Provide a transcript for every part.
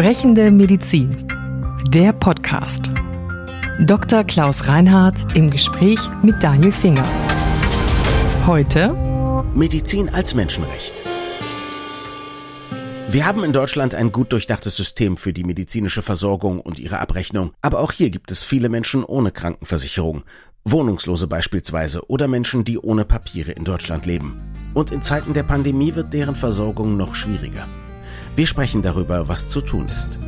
Sprechende Medizin. Der Podcast. Dr. Klaus Reinhardt im Gespräch mit Daniel Finger. Heute Medizin als Menschenrecht. Wir haben in Deutschland ein gut durchdachtes System für die medizinische Versorgung und ihre Abrechnung, aber auch hier gibt es viele Menschen ohne Krankenversicherung, Wohnungslose beispielsweise oder Menschen, die ohne Papiere in Deutschland leben. Und in Zeiten der Pandemie wird deren Versorgung noch schwieriger. Wir sprechen darüber, was zu tun ist.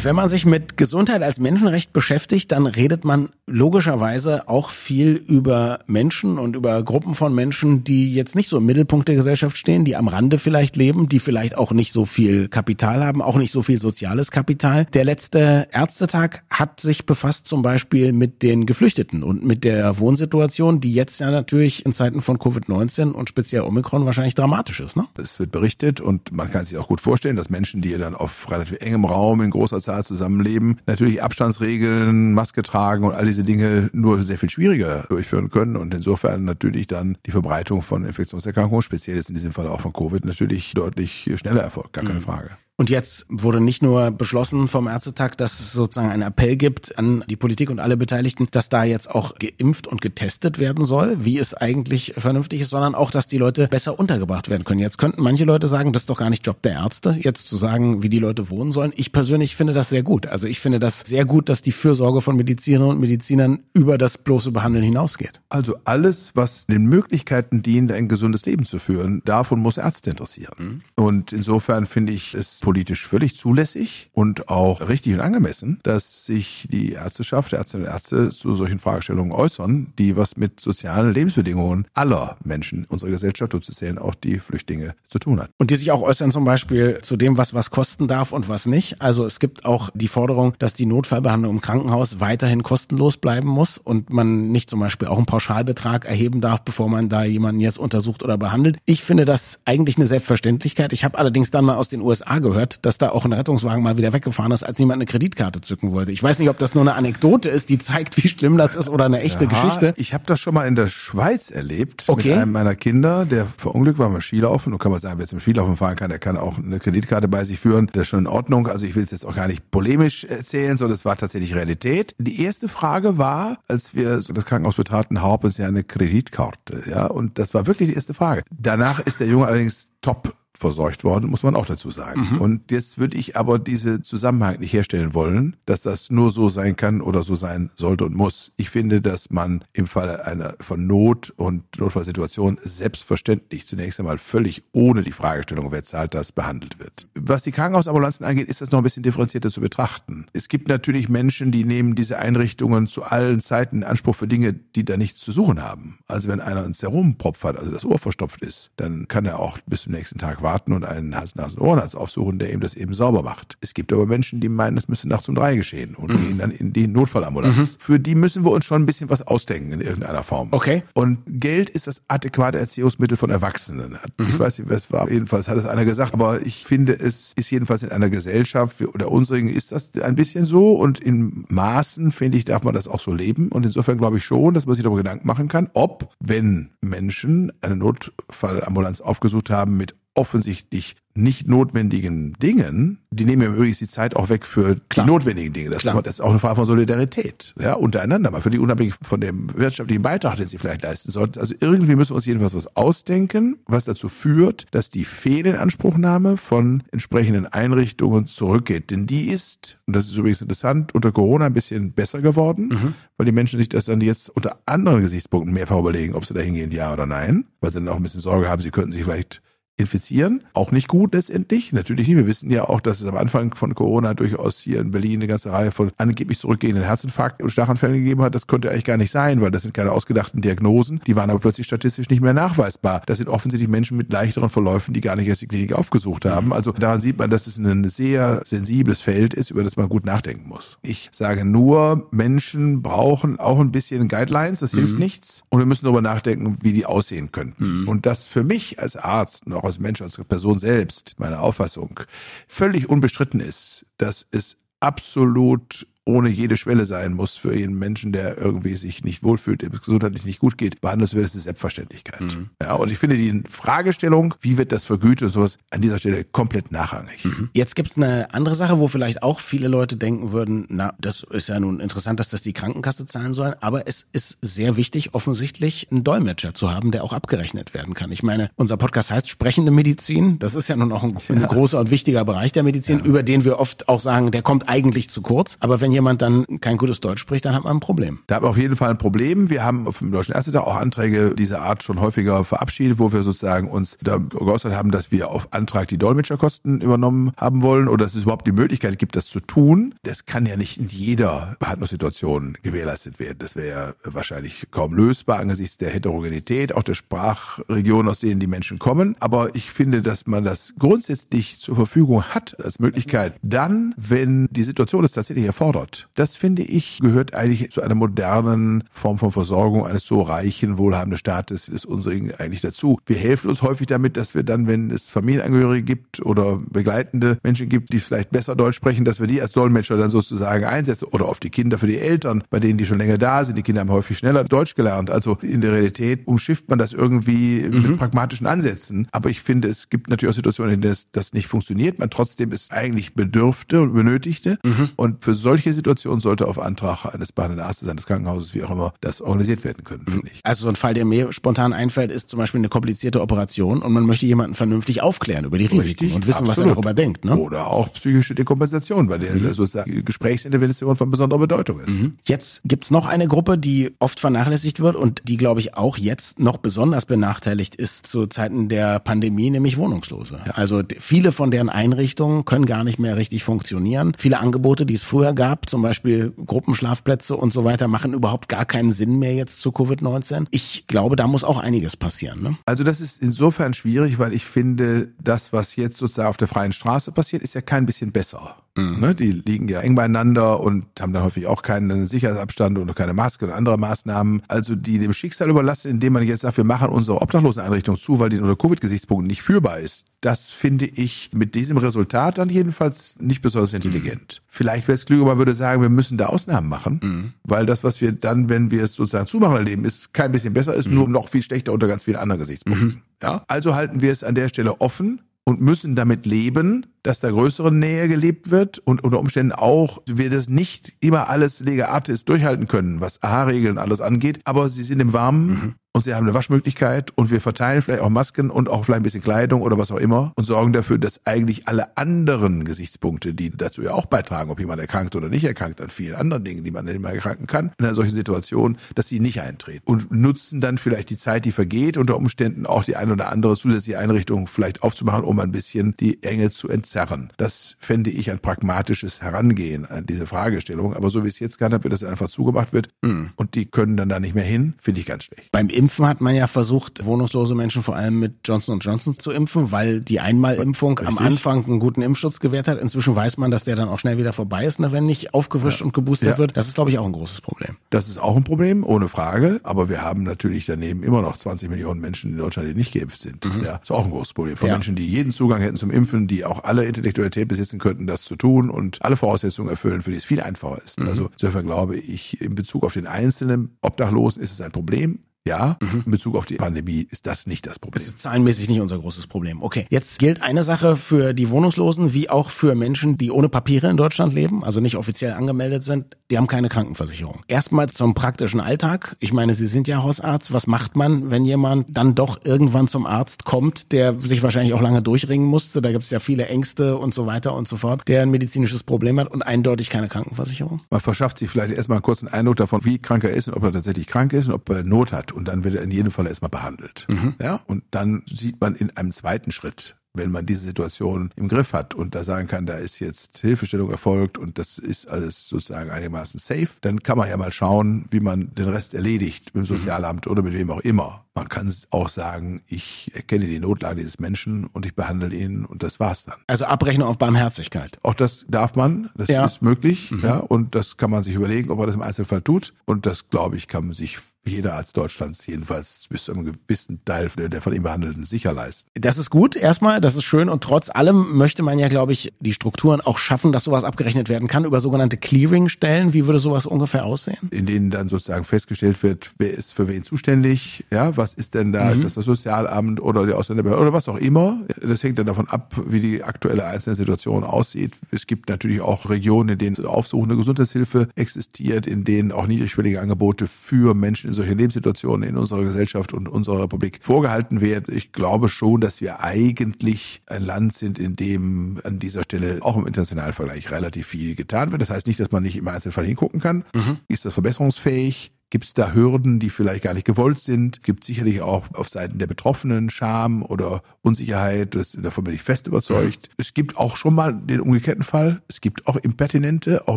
Wenn man sich mit Gesundheit als Menschenrecht beschäftigt, dann redet man logischerweise auch viel über Menschen und über Gruppen von Menschen, die jetzt nicht so im Mittelpunkt der Gesellschaft stehen, die am Rande vielleicht leben, die vielleicht auch nicht so viel Kapital haben, auch nicht so viel soziales Kapital. Der letzte Ärztetag hat sich befasst zum Beispiel mit den Geflüchteten und mit der Wohnsituation, die jetzt ja natürlich in Zeiten von Covid-19 und speziell Omikron wahrscheinlich dramatisch ist. Ne? Es wird berichtet und man kann sich auch gut vorstellen, dass Menschen, die dann auf relativ engem Raum in großer Zahl zusammenleben, natürlich Abstandsregeln, Maske tragen und all diese Dinge nur sehr viel schwieriger durchführen können und insofern natürlich dann die Verbreitung von Infektionserkrankungen, speziell jetzt in diesem Fall auch von Covid, natürlich deutlich schneller erfolgt, gar keine mhm. Frage. Und jetzt wurde nicht nur beschlossen vom Ärztetag, dass es sozusagen einen Appell gibt an die Politik und alle Beteiligten, dass da jetzt auch geimpft und getestet werden soll, wie es eigentlich vernünftig ist, sondern auch, dass die Leute besser untergebracht werden können. Jetzt könnten manche Leute sagen, das ist doch gar nicht Job der Ärzte, jetzt zu sagen, wie die Leute wohnen sollen. Ich persönlich finde das sehr gut. Also ich finde das sehr gut, dass die Fürsorge von Medizinerinnen und Medizinern über das bloße Behandeln hinausgeht. Also alles, was den Möglichkeiten dient, ein gesundes Leben zu führen, davon muss Ärzte interessieren. Mhm. Und insofern finde ich es politisch völlig zulässig und auch richtig und angemessen, dass sich die Ärzteschaft, Ärztinnen und Ärzte zu solchen Fragestellungen äußern, die was mit sozialen Lebensbedingungen aller Menschen unserer Gesellschaft, und zu zählen auch die Flüchtlinge, zu tun hat. Und die sich auch äußern zum Beispiel zu dem, was was kosten darf und was nicht. Also es gibt auch die Forderung, dass die Notfallbehandlung im Krankenhaus weiterhin kostenlos bleiben muss und man nicht zum Beispiel auch einen Pauschalbetrag erheben darf, bevor man da jemanden jetzt untersucht oder behandelt. Ich finde das eigentlich eine Selbstverständlichkeit. Ich habe allerdings dann mal aus den USA gehört, gehört, dass da auch ein Rettungswagen mal wieder weggefahren ist, als niemand eine Kreditkarte zücken wollte. Ich weiß nicht, ob das nur eine Anekdote ist, die zeigt, wie schlimm das ist oder eine echte ja, Geschichte. Ich habe das schon mal in der Schweiz erlebt okay. mit einem meiner Kinder, der verunglückt war beim Skilaufen. Und kann man sagen, wer zum Skilaufen fahren kann, der kann auch eine Kreditkarte bei sich führen. Das ist schon in Ordnung. Also ich will es jetzt auch gar nicht polemisch erzählen, sondern es war tatsächlich Realität. Die erste Frage war, als wir das Krankenhaus betraten, haben Sie eine Kreditkarte? Ja, und das war wirklich die erste Frage. Danach ist der Junge allerdings top versorgt worden, muss man auch dazu sagen. Mhm. Und jetzt würde ich aber diese Zusammenhang nicht herstellen wollen, dass das nur so sein kann oder so sein sollte und muss. Ich finde, dass man im Falle einer von Not und Notfallsituation selbstverständlich zunächst einmal völlig ohne die Fragestellung, wer zahlt das, behandelt wird. Was die Krankenhausambulanzen angeht, ist das noch ein bisschen differenzierter zu betrachten. Es gibt natürlich Menschen, die nehmen diese Einrichtungen zu allen Zeiten in Anspruch für Dinge, die da nichts zu suchen haben. Also wenn einer ein Serumpropf hat, also das Ohr verstopft ist, dann kann er auch bis zum nächsten Tag warten warten und einen Hals-Nasen-Ohrenarzt aufsuchen, der ihm das eben sauber macht. Es gibt aber Menschen, die meinen, das müsste nachts um drei geschehen und mhm. gehen dann in die Notfallambulanz. Mhm. Für die müssen wir uns schon ein bisschen was ausdenken in irgendeiner Form. Okay. Und Geld ist das adäquate Erziehungsmittel von Erwachsenen. Mhm. Ich weiß nicht, was war. Jedenfalls hat es einer gesagt, aber ich finde, es ist jedenfalls in einer Gesellschaft oder unsrigen ist das ein bisschen so und in Maßen, finde ich, darf man das auch so leben. Und insofern glaube ich schon, dass man sich darüber Gedanken machen kann, ob, wenn Menschen eine Notfallambulanz aufgesucht haben mit offensichtlich nicht notwendigen Dingen, die nehmen ja übrigens die Zeit auch weg für Klar. die notwendigen Dinge. Das, das, ist auch eine Frage von Solidarität, ja, untereinander, mal für die unabhängig von dem wirtschaftlichen Beitrag, den sie vielleicht leisten sollten. Also irgendwie müssen wir uns jedenfalls was ausdenken, was dazu führt, dass die Fehlinanspruchnahme von entsprechenden Einrichtungen zurückgeht. Denn die ist, und das ist übrigens interessant, unter Corona ein bisschen besser geworden, mhm. weil die Menschen sich das dann jetzt unter anderen Gesichtspunkten mehrfach überlegen, ob sie da hingehen, ja oder nein, weil sie dann auch ein bisschen Sorge haben, sie könnten sich vielleicht infizieren. Auch nicht gut letztendlich. Natürlich nicht. Wir wissen ja auch, dass es am Anfang von Corona durchaus hier in Berlin eine ganze Reihe von angeblich zurückgehenden Herzinfarkten und Schlaganfällen gegeben hat. Das konnte eigentlich gar nicht sein, weil das sind keine ausgedachten Diagnosen. Die waren aber plötzlich statistisch nicht mehr nachweisbar. Das sind offensichtlich Menschen mit leichteren Verläufen, die gar nicht erst die Klinik aufgesucht haben. Also daran sieht man, dass es ein sehr sensibles Feld ist, über das man gut nachdenken muss. Ich sage nur, Menschen brauchen auch ein bisschen Guidelines. Das hilft mhm. nichts. Und wir müssen darüber nachdenken, wie die aussehen könnten. Mhm. Und das für mich als Arzt noch als Mensch, als Person selbst, meine Auffassung, völlig unbestritten ist, dass es absolut ohne jede Schwelle sein muss für jeden Menschen, der irgendwie sich nicht wohlfühlt, dem es gesundheitlich nicht gut geht, behandelt wird, ist Selbstverständlichkeit. Mhm. Ja, und ich finde die Fragestellung, wie wird das vergütet und sowas, an dieser Stelle komplett nachrangig. Mhm. Jetzt gibt's eine andere Sache, wo vielleicht auch viele Leute denken würden, na, das ist ja nun interessant, dass das die Krankenkasse zahlen soll, aber es ist sehr wichtig, offensichtlich einen Dolmetscher zu haben, der auch abgerechnet werden kann. Ich meine, unser Podcast heißt sprechende Medizin. Das ist ja nun auch ein, ein großer und wichtiger Bereich der Medizin, ja. über den wir oft auch sagen, der kommt eigentlich zu kurz. Aber wenn jemand dann kein gutes Deutsch spricht, dann hat man ein Problem. Da haben wir auf jeden Fall ein Problem. Wir haben auf dem Deutschen Ärztetag auch Anträge dieser Art schon häufiger verabschiedet, wo wir sozusagen uns da geäußert haben, dass wir auf Antrag die Dolmetscherkosten übernommen haben wollen oder dass es überhaupt die Möglichkeit gibt, das zu tun. Das kann ja nicht in jeder Behandlungssituation gewährleistet werden. Das wäre ja wahrscheinlich kaum lösbar angesichts der Heterogenität, auch der Sprachregion, aus denen die Menschen kommen. Aber ich finde, dass man das grundsätzlich zur Verfügung hat als Möglichkeit, dann, wenn die Situation es tatsächlich erfordert. Das finde ich gehört eigentlich zu einer modernen Form von Versorgung eines so reichen, wohlhabenden Staates ist unseren eigentlich dazu. Wir helfen uns häufig damit, dass wir dann, wenn es Familienangehörige gibt oder begleitende Menschen gibt, die vielleicht besser Deutsch sprechen, dass wir die als Dolmetscher dann sozusagen einsetzen oder auf die Kinder für die Eltern, bei denen die schon länger da sind. Die Kinder haben häufig schneller Deutsch gelernt. Also in der Realität umschifft man das irgendwie mhm. mit pragmatischen Ansätzen. Aber ich finde, es gibt natürlich auch Situationen, in denen das, das nicht funktioniert. Man trotzdem es eigentlich bedürfte und benötigte. Mhm. Und für solche Situationen sollte auf Antrag eines behandelnden Arztes, eines Krankenhauses, wie auch immer, das organisiert werden können, mhm. finde ich. Also so ein Fall, der mir spontan einfällt, ist zum Beispiel eine komplizierte Operation und man möchte jemanden vernünftig aufklären über die Risiken Richtig, und wissen, absolut. was er darüber denkt. Ne? Oder auch psychische Dekompensation, weil der mhm. sozusagen Gesprächsintervention von besonderer Bedeutung ist. Mhm. Jetzt gibt's noch eine Gruppe, die oft vernachlässigt wird und die, glaube ich, auch jetzt noch besonders benachteiligt ist zu Zeiten der Pandemie, nämlich Wohnungslose. Ja. Also viele von deren Einrichtungen können gar nicht mehr richtig funktionieren. Viele Angebote, die es früher gab, zum Beispiel Gruppenschlafplätze und so weiter, machen überhaupt gar keinen Sinn mehr jetzt zu Covid-19. Ich glaube, da muss auch einiges passieren. Ne? Also das ist insofern schwierig, weil ich finde, das, was jetzt sozusagen auf der freien Straße passiert, ist ja kein bisschen besser. Mhm. Ne, die liegen ja eng beieinander und haben dann häufig auch keinen Sicherheitsabstand und keine Maske und andere Maßnahmen. Also die dem Schicksal überlassen, indem man jetzt sagt, wir machen unsere Obdachloseneinrichtung zu, weil die unter Covid-Gesichtspunkten nicht führbar ist. Das finde ich mit diesem Resultat dann jedenfalls nicht besonders intelligent. Mhm. Vielleicht wäre es klüger, man würde sagen, wir müssen da Ausnahmen machen, mhm. weil das, was wir dann, wenn wir es sozusagen zumachen erleben, ist kein bisschen besser, ist mhm. nur noch viel schlechter unter ganz vielen anderen Gesichtspunkten. Mhm. Ja? Also halten wir es an der Stelle offen und müssen damit leben, dass da größere Nähe gelebt wird und unter Umständen auch wir das nicht immer alles Lega Artis durchhalten können, was AHA-Regeln alles angeht, aber sie sind im Warmen mhm und sie haben eine Waschmöglichkeit und wir verteilen vielleicht auch Masken und auch vielleicht ein bisschen Kleidung oder was auch immer und sorgen dafür, dass eigentlich alle anderen Gesichtspunkte, die dazu ja auch beitragen, ob jemand erkrankt oder nicht erkrankt, an vielen anderen Dingen, die man nicht mehr erkranken kann, in einer solchen Situation, dass sie nicht eintreten und nutzen dann vielleicht die Zeit, die vergeht, unter Umständen auch die ein oder andere zusätzliche Einrichtung vielleicht aufzumachen, um ein bisschen die Enge zu entzerren. Das fände ich ein pragmatisches Herangehen an diese Fragestellung. Aber so wie es jetzt gehandhabt wird, dass einfach zugemacht wird mhm. und die können dann da nicht mehr hin, finde ich ganz schlecht. Beim Impfen hat man ja versucht, wohnungslose Menschen vor allem mit Johnson Johnson zu impfen, weil die Einmalimpfung am Anfang einen guten Impfschutz gewährt hat. Inzwischen weiß man, dass der dann auch schnell wieder vorbei ist, ne, wenn nicht aufgefrischt ja. und geboostert ja. wird. Das ist, glaube ich, auch ein großes Problem. Das ist auch ein Problem, ohne Frage. Aber wir haben natürlich daneben immer noch 20 Millionen Menschen in Deutschland, die nicht geimpft sind. Mhm. Ja, ist auch ein großes Problem. Von ja. Menschen, die jeden Zugang hätten zum Impfen, die auch alle Intellektualität besitzen könnten, das zu tun und alle Voraussetzungen erfüllen, für die es viel einfacher ist. Mhm. Also insofern glaube ich, in Bezug auf den einzelnen Obdachlosen ist es ein Problem. Ja, mhm. in Bezug auf die Pandemie ist das nicht das Problem. Das ist zahlenmäßig nicht unser großes Problem. Okay, jetzt gilt eine Sache für die Wohnungslosen wie auch für Menschen, die ohne Papiere in Deutschland leben, also nicht offiziell angemeldet sind, die haben keine Krankenversicherung. Erstmal zum praktischen Alltag. Ich meine, Sie sind ja Hausarzt. Was macht man, wenn jemand dann doch irgendwann zum Arzt kommt, der sich wahrscheinlich auch lange durchringen musste? Da gibt es ja viele Ängste und so weiter und so fort, der ein medizinisches Problem hat und eindeutig keine Krankenversicherung. Man verschafft sich vielleicht erstmal einen kurzen Eindruck davon, wie krank er ist und ob er tatsächlich krank ist und ob er Not hat und dann wird er in jedem Fall erstmal behandelt. Mhm. Ja, und dann sieht man in einem zweiten Schritt, wenn man diese Situation im Griff hat und da sagen kann, da ist jetzt Hilfestellung erfolgt und das ist alles sozusagen einigermaßen safe, dann kann man ja mal schauen, wie man den Rest erledigt mit dem mhm. Sozialamt oder mit wem auch immer. Man kann auch sagen, ich erkenne die Notlage dieses Menschen und ich behandle ihn und das war's dann. Also Abrechnung auf Barmherzigkeit. Auch das darf man, das ja. ist möglich, mhm. ja, und das kann man sich überlegen, ob man das im Einzelfall tut und das glaube ich kann man sich jeder Arzt Deutschlands jedenfalls bis zu einem gewissen Teil der von ihm Behandelten sicher leisten. Das ist gut erstmal, das ist schön und trotz allem möchte man ja, glaube ich, die Strukturen auch schaffen, dass sowas abgerechnet werden kann über sogenannte Clearing-Stellen. Wie würde sowas ungefähr aussehen? In denen dann sozusagen festgestellt wird, wer ist für wen zuständig, ja, was ist denn da, mhm. ist das das Sozialamt oder die Ausländerbehörde oder was auch immer. Das hängt dann davon ab, wie die aktuelle einzelne Situation aussieht. Es gibt natürlich auch Regionen, in denen aufsuchende Gesundheitshilfe existiert, in denen auch niedrigschwellige Angebote für Menschen in solchen Lebenssituationen in unserer Gesellschaft und unserer Republik vorgehalten werden. Ich glaube schon, dass wir eigentlich ein Land sind, in dem an dieser Stelle auch im internationalen Vergleich relativ viel getan wird. Das heißt nicht, dass man nicht im Einzelfall hingucken kann. Mhm. Ist das verbesserungsfähig? Gibt es da Hürden, die vielleicht gar nicht gewollt sind? Gibt sicherlich auch auf Seiten der Betroffenen Scham oder Unsicherheit. Das, davon bin ich fest überzeugt. Mhm. Es gibt auch schon mal den umgekehrten Fall. Es gibt auch Impertinente, auch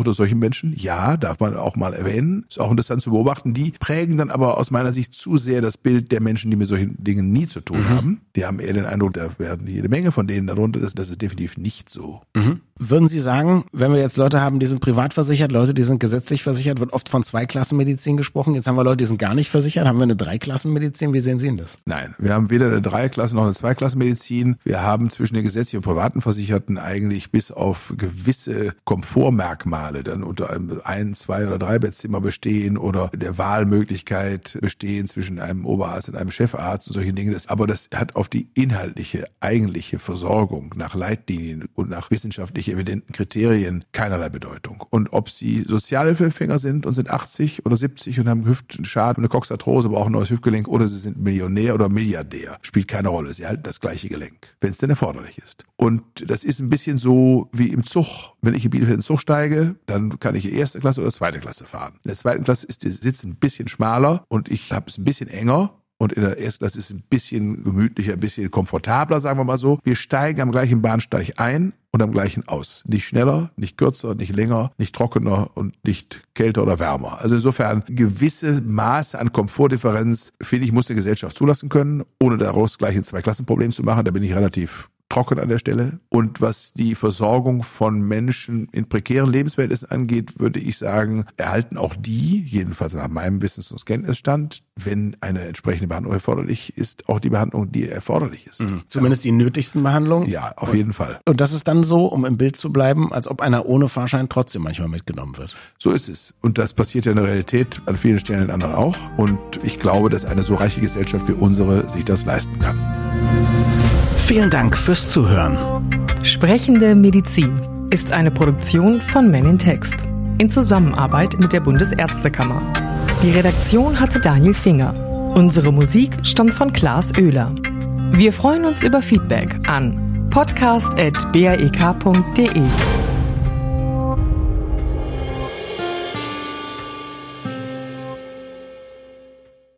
unter solchen Menschen. Ja, darf man auch mal erwähnen. Ist auch interessant zu beobachten. Die prägen dann aber aus meiner Sicht zu sehr das Bild der Menschen, die mit solchen Dingen nie zu tun mhm. haben. Die haben eher den Eindruck, da werden jede Menge von denen darunter. Das, das ist definitiv nicht so. Mhm. Würden Sie sagen, wenn wir jetzt Leute haben, die sind privat versichert, Leute, die sind gesetzlich versichert, wird oft von Zweiklassenmedizin gesprochen. Jetzt haben wir Leute, die sind gar nicht versichert. Haben wir eine Dreiklassenmedizin? Wie sehen Sie denn das? Nein, wir haben weder eine Dreiklassen- noch eine Zweiklassenmedizin. Wir haben zwischen den gesetzlichen und privaten Versicherten eigentlich bis auf gewisse Komfortmerkmale dann unter einem ein, zwei oder drei Bettzimmer bestehen oder der Wahlmöglichkeit bestehen zwischen einem Oberarzt und einem Chefarzt und solche Dinge. Aber das hat auf die inhaltliche, eigentliche Versorgung nach Leitlinien und nach wissenschaftlichen evidenten Kriterien keinerlei Bedeutung. Und ob sie Sozialhilfeempfänger sind und sind 80 oder 70 und haben Hüftschaden, eine Coxarthrose, brauchen ein neues Hüftgelenk oder sie sind Millionär oder Milliardär, spielt keine Rolle. Sie halten das gleiche Gelenk, wenn es denn erforderlich ist. Und das ist ein bisschen so wie im Zug. Wenn ich in Bielefeld in den Zug steige, dann kann ich erste Klasse oder zweite Klasse fahren. In der zweiten Klasse ist der Sitz ein bisschen schmaler und ich habe es ein bisschen enger und in der Erstklasse ist es ein bisschen gemütlicher, ein bisschen komfortabler, sagen wir mal so. Wir steigen am gleichen Bahnsteig ein und am gleichen aus. Nicht schneller, nicht kürzer, nicht länger, nicht trockener und nicht kälter oder wärmer. Also insofern gewisse Maße an Komfortdifferenz, finde ich, muss die Gesellschaft zulassen können, ohne daraus gleich ein Zweiklassenproblem zu machen. Da bin ich relativ trocken an der Stelle. Und was die Versorgung von Menschen in prekären Lebensverhältnissen angeht, würde ich sagen, erhalten auch die, jedenfalls nach meinem Wissens- und Kenntnisstand, wenn eine entsprechende Behandlung erforderlich ist, auch die Behandlung, die erforderlich ist. Mhm. Zumindest die nötigsten Behandlungen? Ja, auf und, jeden Fall. Und das ist dann so, um im Bild zu bleiben, als ob einer ohne Fahrschein trotzdem manchmal mitgenommen wird. So ist es. Und das passiert ja in der Realität an vielen Stellen in anderen auch. Und ich glaube, dass eine so reiche Gesellschaft wie unsere sich das leisten kann. Vielen Dank fürs Zuhören. Sprechende Medizin ist eine Produktion von Men in Text in Zusammenarbeit mit der Bundesärztekammer. Die Redaktion hatte Daniel Finger. Unsere Musik stammt von Klaas Oehler. Wir freuen uns über Feedback an podcast.brek.de.